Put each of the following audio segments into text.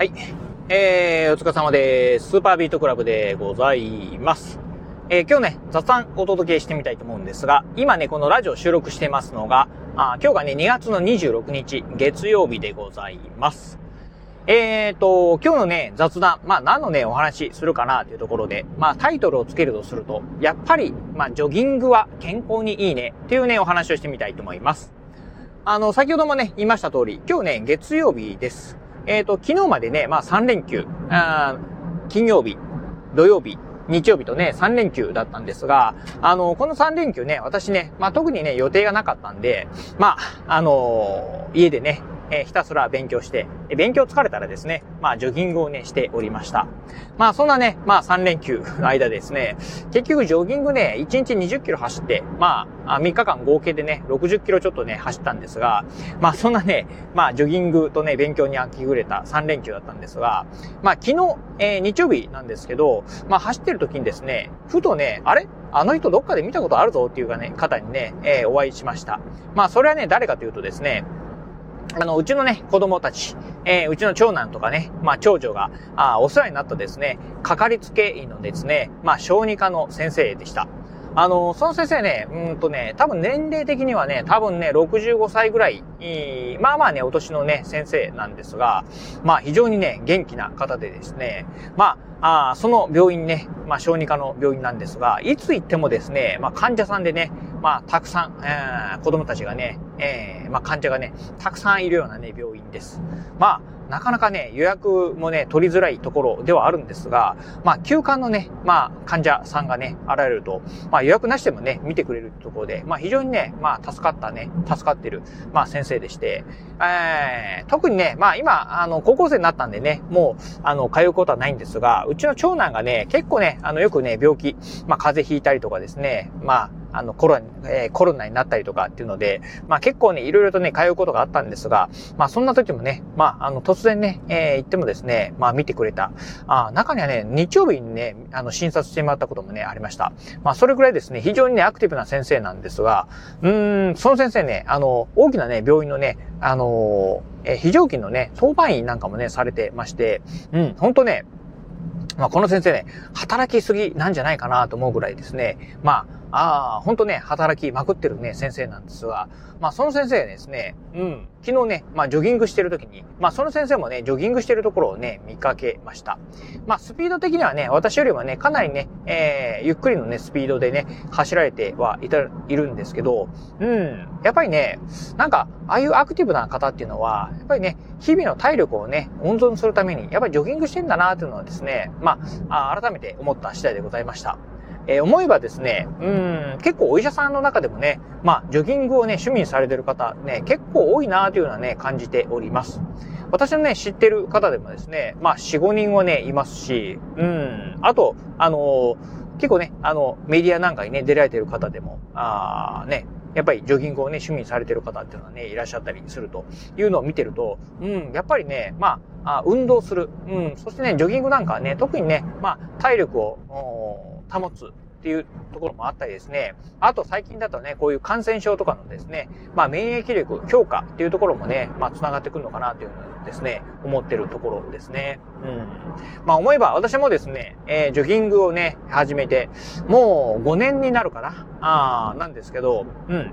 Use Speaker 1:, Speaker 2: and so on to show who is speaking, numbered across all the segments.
Speaker 1: はい。えー、お疲れ様です。スーパービートクラブでございます。えー、今日ね、雑談お届けしてみたいと思うんですが、今ね、このラジオ収録してますのが、あ今日がね、2月の26日、月曜日でございます。えーと、今日のね、雑談、まあ何のね、お話するかなというところで、まあタイトルをつけるとすると、やっぱり、まあジョギングは健康にいいねっていうね、お話をしてみたいと思います。あの、先ほどもね、言いました通り、今日ね、月曜日です。えっ、ー、と、昨日までね、まあ3連休、あ金曜日、土曜日、日曜日とね、3連休だったんですが、あの、この3連休ね、私ね、まあ特にね、予定がなかったんで、まあ、あのー、家でね、え、ひたすら勉強して、勉強疲れたらですね、まあ、ジョギングをね、しておりました。まあ、そんなね、まあ、3連休の 間ですね、結局ジョギングね、1日20キロ走って、まあ、3日間合計でね、60キロちょっとね、走ったんですが、まあ、そんなね、まあ、ジョギングとね、勉強に飽きぐれた3連休だったんですが、まあ、昨日、えー、日曜日なんですけど、まあ、走ってる時にですね、ふとね、あれ？あの人どっかで見たことあるぞっていうかね、方にね、えー、お会いしました。まあ、それはね、誰かというとですね、あの、うちのね、子供たち、えー、うちの長男とかね、まあ、長女が、あお世話になったですね、かかりつけ医のですね、まあ、小児科の先生でした。あの、その先生ね、うんとね、多分年齢的にはね、多分ね、65歳ぐらい、まあまあね、お年のね、先生なんですが、まあ非常にね、元気な方でですね、まあ、あその病院ね、まあ小児科の病院なんですが、いつ行ってもですね、まあ患者さんでね、まあたくさん、えー、子供たちがね、えー、まあ患者がね、たくさんいるようなね、病院です。まあ、なかなかね、予約もね、取りづらいところではあるんですが、まあ、休館のね、まあ、患者さんがね、現れると、まあ、予約なしでもね、見てくれるところで、まあ、非常にね、まあ、助かったね、助かってる、まあ、先生でして、えー、特にね、まあ、今、あの、高校生になったんでね、もう、あの、通うことはないんですが、うちの長男がね、結構ね、あの、よくね、病気、まあ、風邪ひいたりとかですね、まあ、あの、コロナ、えー、コロナになったりとかっていうので、まあ結構ね、いろいろとね、通うことがあったんですが、まあそんな時もね、まあ、あの、突然ね、えー、行ってもですね、まあ見てくれた。あ中にはね、日曜日にね、あの、診察してもらったこともね、ありました。まあそれぐらいですね、非常にね、アクティブな先生なんですが、うーん、その先生ね、あの、大きなね、病院のね、あのえー、非常勤のね、当番員なんかもね、されてまして、うん、ほんとね、まあ、この先生ね、働きすぎなんじゃないかなと思うぐらいですね。ま、ああ、ほんとね、働きまくってるね、先生なんですが、まあその先生ですね、うん、昨日ね、まあジョギングしてる時に、まあその先生もね、ジョギングしてるところをね、見かけました。まあスピード的にはね、私よりはね、かなりね、えー、ゆっくりのね、スピードでね、走られてはいた、いるんですけど、うん、やっぱりね、なんか、ああいうアクティブな方っていうのは、やっぱりね、日々の体力をね、温存するために、やっぱりジョギングしてんだなっていうのはですね、まあ、改めて思った次第でございました。えー、思えばですね、うん、結構お医者さんの中でもね、まあ、ジョギングをね、趣味にされてる方、ね、結構多いなというのはね、感じております。私のね、知ってる方でもですね、まあ、4、5人はね、いますし、うん、あと、あのー、結構ね、あの、メディアなんかにね、出られてる方でも、あね、やっぱりジョギングをね、趣味にされてる方っていうのはね、いらっしゃったりするというのを見てると、うん、やっぱりね、まあ、あ運動する。うん、そしてね、ジョギングなんかはね、特にね、まあ、体力を、保つっていうところもあったりですね。あと最近だとね、こういう感染症とかのですね、まあ免疫力強化っていうところもね、まあ繋がってくるのかなというのをですね、思ってるところですね。うん。まあ思えば私もですね、えー、ジョギングをね、始めて、もう5年になるかな。ああ、なんですけど、うん。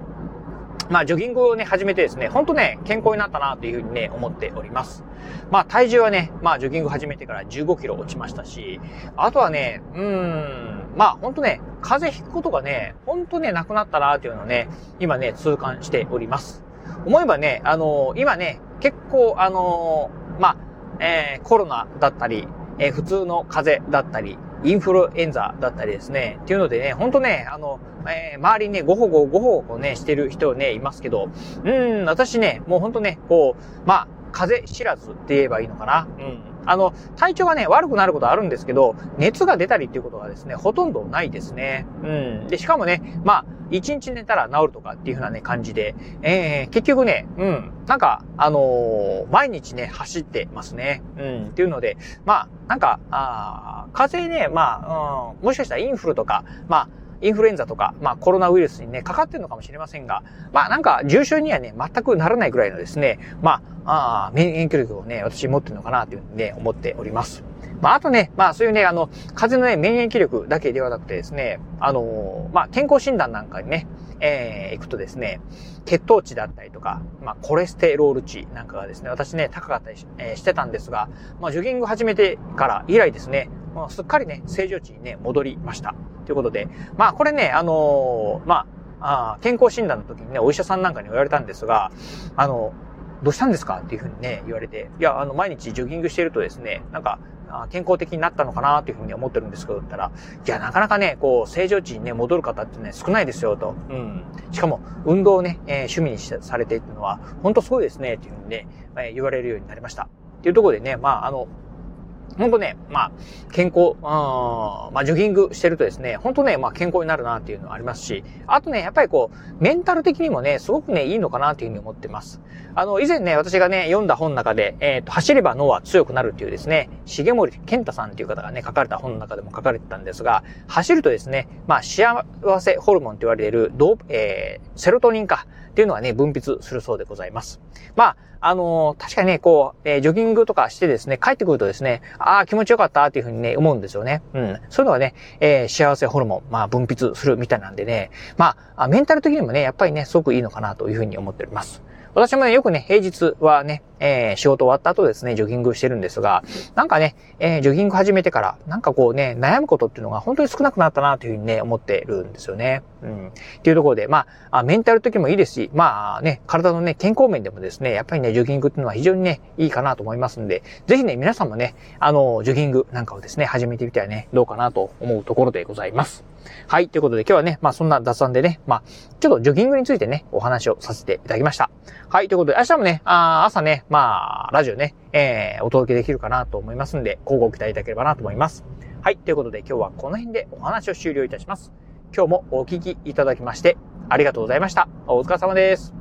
Speaker 1: まあ、ジョギングをね、始めてですね、ほんとね、健康になったなというふうにね、思っております。まあ、体重はね、まあ、ジョギング始めてから15キロ落ちましたし、あとはね、うーん、まあ、ほんとね、風邪ひくことがね、ほんとね、なくなったなというのをね、今ね、痛感しております。思えばね、あのー、今ね、結構、あのー、まあ、えー、コロナだったり、えー、普通の風邪だったり、インフルエンザだったりですね。っていうのでね、ほんとね、あの、えー、周りね、ごほごごほごね、してる人ね、いますけど、うん、私ね、もうほんとね、こう、まあ、風知らずって言えばいいのかな。うん。あの、体調がね、悪くなることあるんですけど、熱が出たりっていうことがですね、ほとんどないですね。うん。で、しかもね、まあ、一日寝たら治るとかっていう風なね、感じで、えー、結局ね、うん、なんか、あのー、毎日ね、走ってますね。うん、っていうので、まあ、なんか、あ風邪ね、まあ、うん、もしかしたらインフルとか、まあ、インフルエンザとか、まあ、コロナウイルスにね、かかってるのかもしれませんが、まあ、なんか、重症にはね、全くならないぐらいのですね、まあ、あ免疫力をね、私持ってるのかなというふうにね、思っております。まあ、あとね、まあ、そういうね、あの、風邪のね、免疫力だけではなくてですね、あのまあ、健康診断なんかにね、えー、行くとですね、血糖値だったりとか、まあ、コレステロール値なんかがですね、私ね、高かったりし,、えー、してたんですが、まあ、ジョギング始めてから以来ですね、まあ、すっかりね、正常値にね、戻りました。ということで、まあ、これね、あのー、まあ、あ健康診断の時にね、お医者さんなんかに言われたんですが、あの、どうしたんですかっていうふうにね、言われて、いや、あの、毎日ジョギングしてるとですね、なんか、健康的になったのかなというふうに思ってるんですけど、ったら、いや、なかなかね、こう、正常値にね、戻る方ってね、少ないですよ、と。うん。しかも、運動をね、えー、趣味にされてっているのは、本当すごいですね、っていうふうにね、えー、言われるようになりました。っていうところでね、まあ、あの、本当ね、まあ、健康、あまあ、ジョギングしてるとですね、本当ね、まあ、健康になるなっていうのはありますし、あとね、やっぱりこう、メンタル的にもね、すごくね、いいのかなっていうふうに思ってます。あの、以前ね、私がね、読んだ本の中で、えっ、ー、と、走れば脳は強くなるっていうですね、重森健太さんっていう方がね、書かれた本の中でも書かれてたんですが、走るとですね、まあ、幸せホルモンって言われてる、ドえー、セロトニンか、っていうのはね、分泌するそうでございます。まあ、あのー、確かにね、こう、えー、ジョギングとかしてですね、帰ってくるとですね、ああ、気持ちよかったっていうふうにね、思うんですよね。うん。そういうのはね、えー、幸せホルモン、まあ、分泌するみたいなんでね、まあ、メンタル的にもね、やっぱりね、すごくいいのかなというふうに思っております。私もね、よくね、平日はね、えー、仕事終わった後ですね、ジョギングしてるんですが、なんかね、えー、ジョギング始めてから、なんかこうね、悩むことっていうのが本当に少なくなったなというふうにね、思ってるんですよね。うん。っていうところで、まあ、メンタル的もいいですし、まあね、体のね、健康面でもですね、やっぱりね、ジョギングっていうのは非常にね、いいかなと思いますんで、ぜひね、皆さんもね、あの、ジョギングなんかをですね、始めてみてはね、どうかなと思うところでございます。はい。ということで今日はね、まあそんな雑談でね、まあ、ちょっとジョギングについてね、お話をさせていただきました。はい。ということで、明日もね、あ朝ね、まあ、ラジオね、えー、お届けできるかなと思いますんで、交互期待いただければなと思います。はい。ということで今日はこの辺でお話を終了いたします。今日もお聞きいただきまして、ありがとうございました。お疲れ様です。